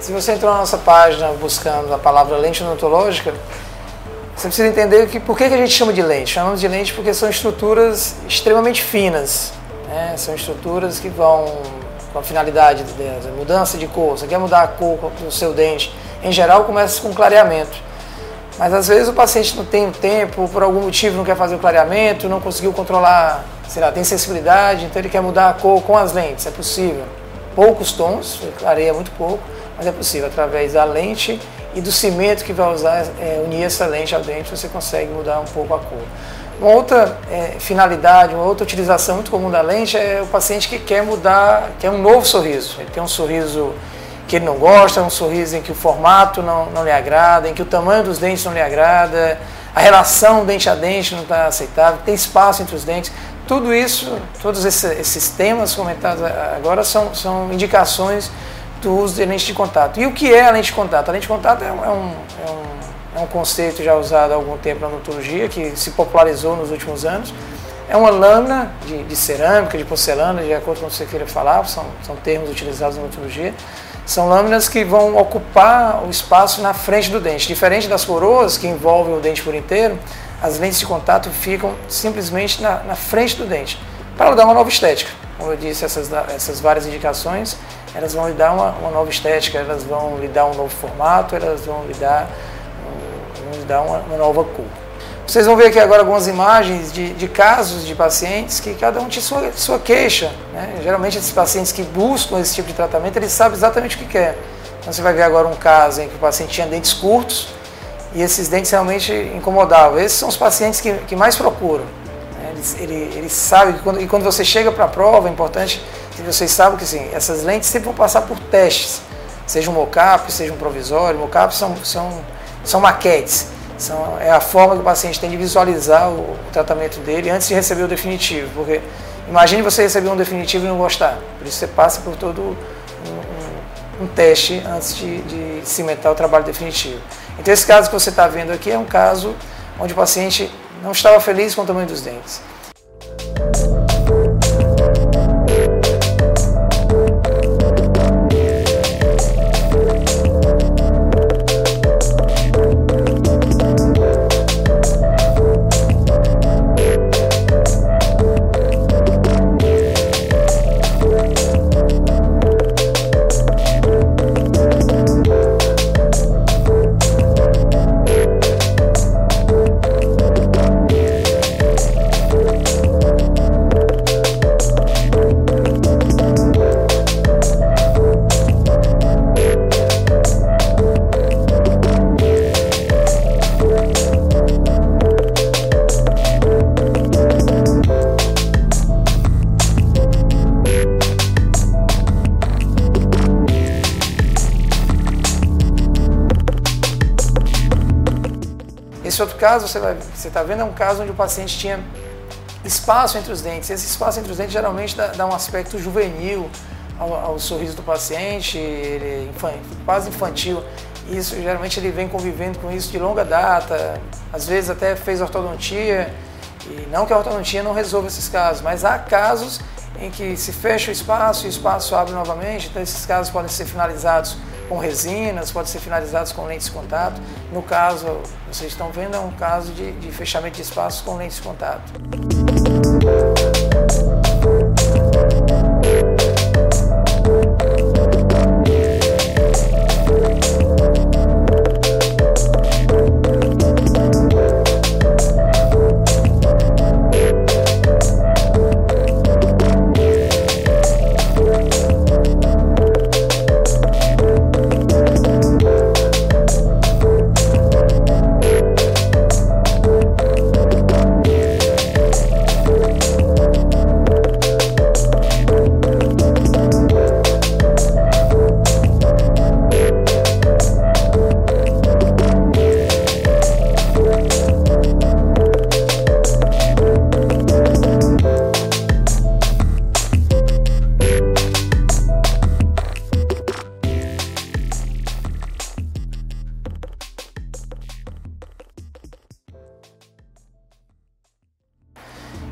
Se você entrou na nossa página buscando a palavra lente odontológica, você precisa entender que, por que, a gente chama de lente. Chamamos de lente porque são estruturas extremamente finas. Né? São estruturas que vão com a finalidade de mudança de cor. Você quer mudar a cor do seu dente. Em geral, começa com clareamento. Mas às vezes o paciente não tem tempo, por algum motivo não quer fazer o clareamento, não conseguiu controlar, sei lá, tem sensibilidade, então ele quer mudar a cor com as lentes. É possível. Poucos tons, clareia muito pouco, mas é possível. Através da lente e do cimento que vai usar, é, unir essa lente ao dente, você consegue mudar um pouco a cor. Uma outra é, finalidade, uma outra utilização muito comum da lente é o paciente que quer mudar, quer um novo sorriso. Ele tem um sorriso que ele não gosta, um sorriso em que o formato não, não lhe agrada, em que o tamanho dos dentes não lhe agrada, a relação dente a dente não está aceitável, tem espaço entre os dentes. Tudo isso, todos esses, esses temas comentados agora são, são indicações do uso de lente de contato. E o que é a lente de contato? A lente de contato é um, é um, é um é um conceito já usado há algum tempo na odontologia, que se popularizou nos últimos anos. É uma lâmina de, de cerâmica, de porcelana, de acordo com o que você queira falar, são, são termos utilizados na odontologia. São lâminas que vão ocupar o espaço na frente do dente. Diferente das coroas, que envolvem o dente por inteiro, as lentes de contato ficam simplesmente na, na frente do dente, para dar uma nova estética. Como eu disse, essas, essas várias indicações, elas vão lhe dar uma, uma nova estética, elas vão lhe dar um novo formato, elas vão lhe dar nos dá uma, uma nova cor. Vocês vão ver aqui agora algumas imagens de, de casos de pacientes que cada um tinha sua, sua queixa. Né? Geralmente esses pacientes que buscam esse tipo de tratamento, eles sabem exatamente o que quer. Então você vai ver agora um caso em que o paciente tinha dentes curtos e esses dentes realmente incomodavam. Esses são os pacientes que, que mais procuram. Eles, ele, eles sabem que quando, e quando você chega para a prova, é importante que vocês saibam que sim, essas lentes sempre vão passar por testes. Seja um mocap, seja um provisório. Mocap são, são são maquetes. São, é a forma que o paciente tem de visualizar o, o tratamento dele antes de receber o definitivo. Porque imagine você receber um definitivo e não gostar. Por isso você passa por todo um, um, um teste antes de, de cimentar o trabalho definitivo. Então esse caso que você está vendo aqui é um caso onde o paciente não estava feliz com o tamanho dos dentes. Esse outro caso, você está vendo, é um caso onde o paciente tinha espaço entre os dentes. Esse espaço entre os dentes geralmente dá, dá um aspecto juvenil ao, ao, sorriso do paciente, ele é quase infantil. Isso geralmente ele vem convivendo com isso de longa data, às vezes até fez ortodontia. E não que a ortodontia não resolva esses casos, mas há casos em que se fecha o espaço e o espaço abre novamente, então esses casos podem ser finalizados com resinas, pode ser finalizados com lentes de contato. No caso, vocês estão vendo, é um caso de, de fechamento de espaços com lentes de contato.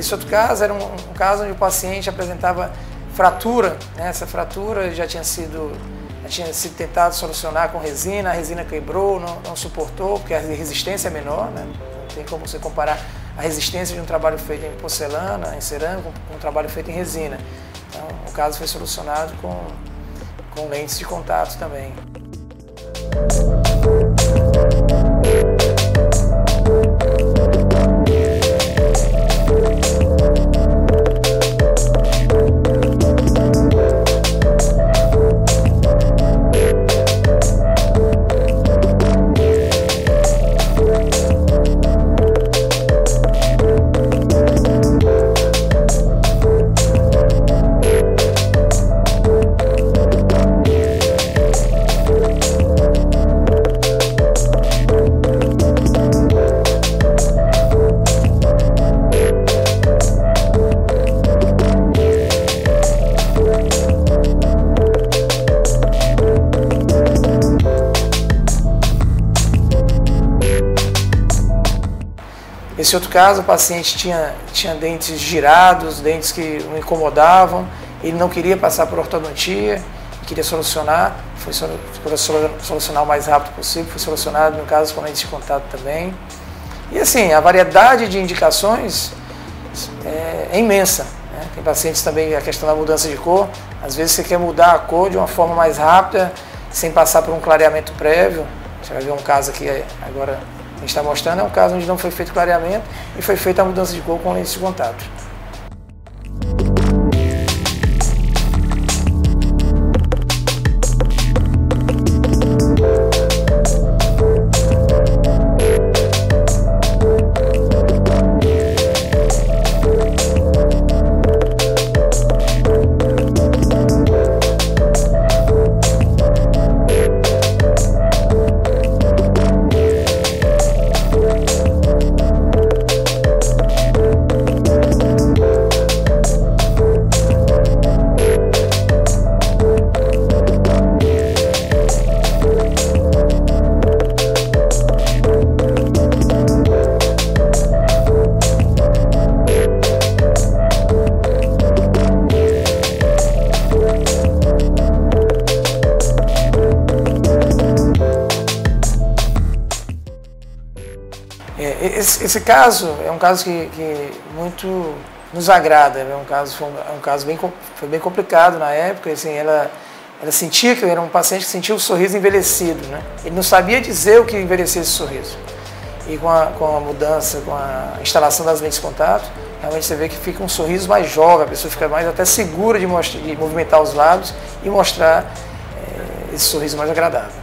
Esse outro caso era um, um caso onde o paciente apresentava fratura, né? essa fratura já tinha sido, já tinha sido tentado solucionar com resina, a resina quebrou, não, não suportou, porque a resistência é menor, né? não tem como você comparar a resistência de um trabalho feito em porcelana, em cerâmica, com um trabalho feito em resina. Então, o caso foi solucionado com, com lentes de contato também. Nesse outro caso, o paciente tinha, tinha dentes girados, dentes que o incomodavam, ele não queria passar por ortodontia, queria solucionar, foi solucionar o mais rápido possível, foi solucionado no caso com lentes de contato também. E assim, a variedade de indicações é, é imensa. Né? Tem pacientes também, a questão da mudança de cor, às vezes você quer mudar a cor de uma forma mais rápida, sem passar por um clareamento prévio. Você vai ver um caso aqui agora a gente está mostrando é um caso onde não foi feito clareamento e foi feita a mudança de cor com lentes de contato. Esse, caso é um caso que, que muito nos agrada, é um caso, foi um, é um, caso bem, foi bem complicado na época, assim, ela, ela sentia que era um paciente que sentia o sorriso envelhecido, né? Ele não sabia dizer o que envelhecia esse sorriso. E com a, com a mudança, com a instalação das lentes de contato, realmente você vê que fica um sorriso mais jovem, a pessoa fica mais até segura de, mostrar, de movimentar os lábios e mostrar é, esse sorriso mais agradável.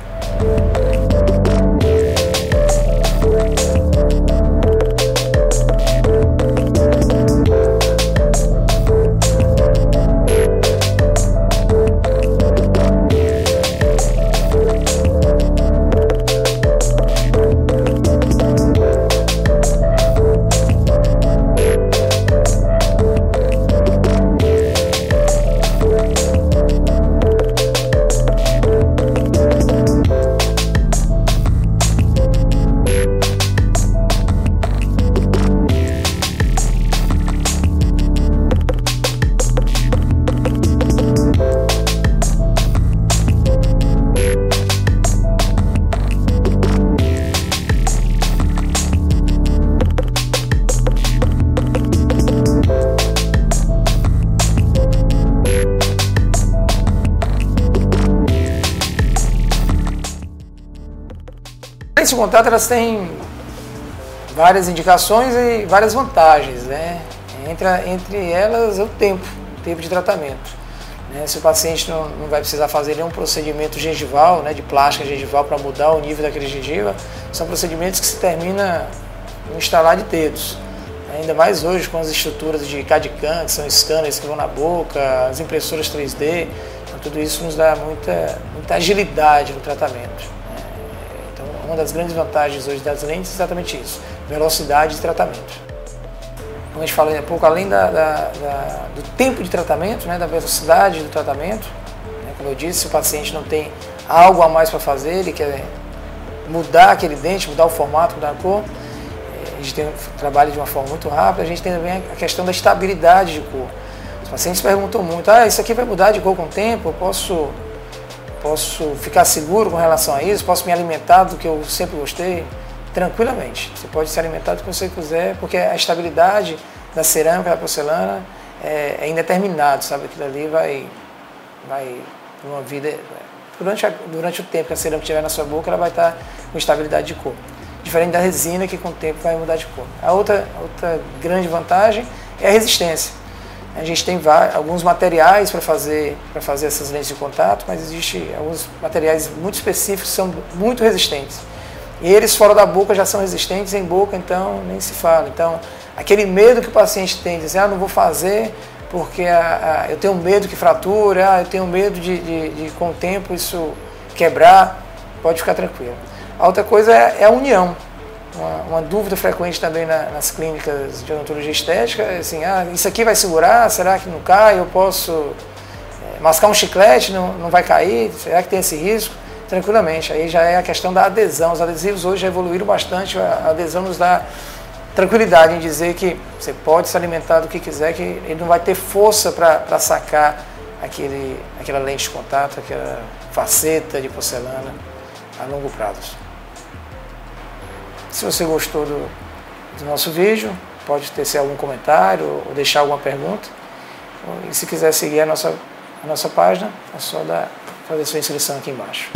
De contato elas têm várias indicações e várias vantagens, né? Entre, entre elas o tempo, o tempo de tratamento. Né? Se o paciente não, não vai precisar fazer nenhum procedimento gengival, né, de plástica gengival para mudar o nível daquele gengiva, são procedimentos que se termina no instalar de dedos. Ainda mais hoje com as estruturas de CAD-CAM, que são scanners que vão na boca, as impressoras 3D, então tudo isso nos dá muita, muita agilidade no tratamento. Uma das grandes vantagens hoje das lentes é exatamente isso, velocidade de tratamento. Como a gente falou há pouco, além da, da, da, do tempo de tratamento, né, da velocidade do tratamento, né, como eu disse, se o paciente não tem algo a mais para fazer, ele quer mudar aquele dente, mudar o formato, mudar a cor, eh, a gente tem, trabalha de uma forma muito rápida, a gente tem também a questão da estabilidade de cor. Os pacientes perguntam muito, ah, isso aqui vai mudar de cor com o tempo, eu posso posso ficar seguro com relação a isso, posso me alimentar do que eu sempre gostei, tranquilamente. Você pode se alimentar do que você quiser, porque a estabilidade da cerâmica, da porcelana, é, é indeterminado, sabe? Aquilo ali vai, vai uma vida. Durante, a, durante o tempo que a cerâmica estiver na sua boca, ela vai estar com estabilidade de cor. Diferente da resina, que com o tempo vai mudar de cor. A outra, outra grande vantagem é a resistência. A gente tem alguns materiais para fazer, fazer essas lentes de contato, mas existem alguns materiais muito específicos que são muito resistentes. E eles fora da boca já são resistentes, em boca então nem se fala. Então, aquele medo que o paciente tem de dizer, ah, não vou fazer porque ah, eu tenho medo que frature, ah, eu tenho medo de, de, de, com o tempo isso quebrar, pode ficar tranquilo. A outra coisa é, é a união. Uma, uma, dúvida frequente também na, nas clínicas de odontologia estética é assim, ah, isso aqui vai segurar, será que não cai? Eu posso é, mascar um chiclete, não, não vai cair? Será que tem esse risco? Tranquilamente, aí já é a questão da adesão. Os adesivos hoje já evoluíram bastante, a adesão nos dá tranquilidade em dizer que você pode se alimentar do que quiser, que ele não vai ter força para sacar aquele, aquela lente de contato, aquela faceta de porcelana a longo prazo. Se você gostou do, do nosso vídeo, pode ter algum comentário ou deixar alguma pergunta. E se quiser seguir a nossa, a nossa página, é só dar, fazer sua inscrição aqui embaixo.